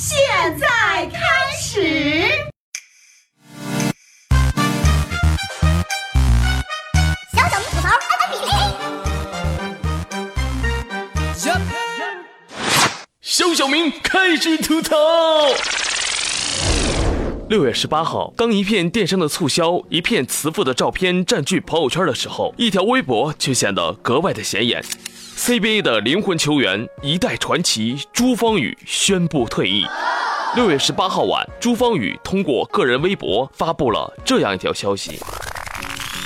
现在开始。小小吐槽，安安比例。小小明开始吐槽。六月十八号，当一片电商的促销、一片慈父的照片占据朋友圈的时候，一条微博却显得格外的显眼。CBA 的灵魂球员、一代传奇朱芳雨宣布退役。六月十八号晚，朱芳雨通过个人微博发布了这样一条消息。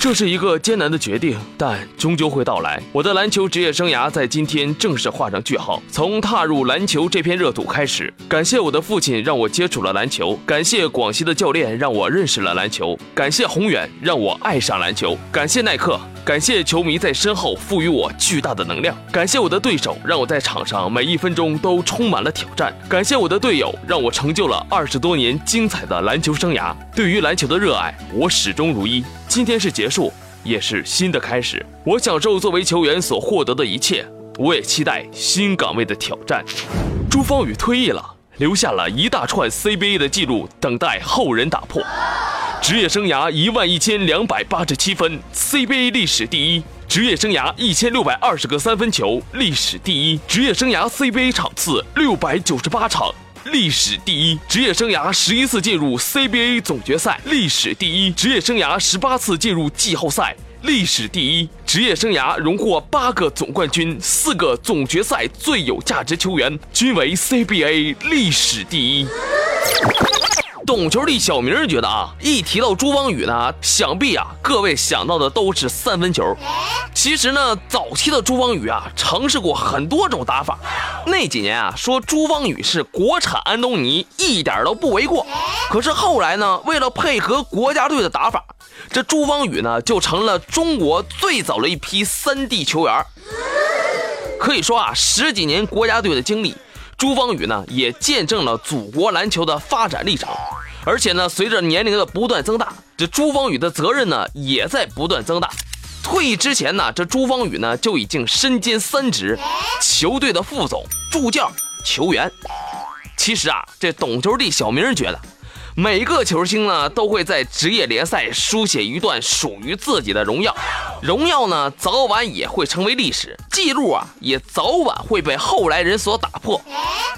这是一个艰难的决定，但终究会到来。我的篮球职业生涯在今天正式画上句号。从踏入篮球这片热土开始，感谢我的父亲让我接触了篮球，感谢广西的教练让我认识了篮球，感谢宏远让我爱上篮球，感谢耐克，感谢球迷在身后赋予我巨大的能量，感谢我的对手让我在场上每一分钟都充满了挑战，感谢我的队友让我成就了二十多年精彩的篮球生涯。对于篮球的热爱，我始终如一。今天是结束，也是新的开始。我享受作为球员所获得的一切，我也期待新岗位的挑战。朱芳雨退役了，留下了一大串 CBA 的记录，等待后人打破。职业生涯一万一千两百八十七分，CBA 历史第一；职业生涯一千六百二十个三分球，历史第一；职业生涯 CBA 场次六百九十八场。历史第一，职业生涯十一次进入 CBA 总决赛；历史第一，职业生涯十八次进入季后赛；历史第一，职业生涯荣获八个总冠军、四个总决赛最有价值球员，均为 CBA 历史第一。懂球的小明觉得啊，一提到朱芳雨呢，想必啊各位想到的都是三分球。其实呢，早期的朱芳雨啊，尝试过很多种打法。那几年啊，说朱芳雨是国产安东尼，一点都不为过。可是后来呢，为了配合国家队的打法，这朱芳雨呢就成了中国最早的一批三 D 球员。可以说啊，十几年国家队的经历。朱芳雨呢，也见证了祖国篮球的发展历程，而且呢，随着年龄的不断增大，这朱芳雨的责任呢，也在不断增大。退役之前呢，这朱芳雨呢，就已经身兼三职：球队的副总、助教、球员。其实啊，这懂球帝小明觉得。每个球星呢，都会在职业联赛书写一段属于自己的荣耀，荣耀呢，早晚也会成为历史记录啊，也早晚会被后来人所打破。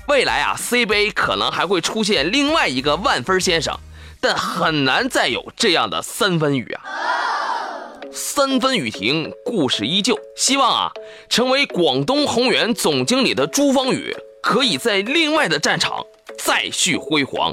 未来啊，CBA 可能还会出现另外一个万分先生，但很难再有这样的三分雨啊。三分雨停，故事依旧。希望啊，成为广东宏远总经理的朱芳雨，可以在另外的战场再续辉煌。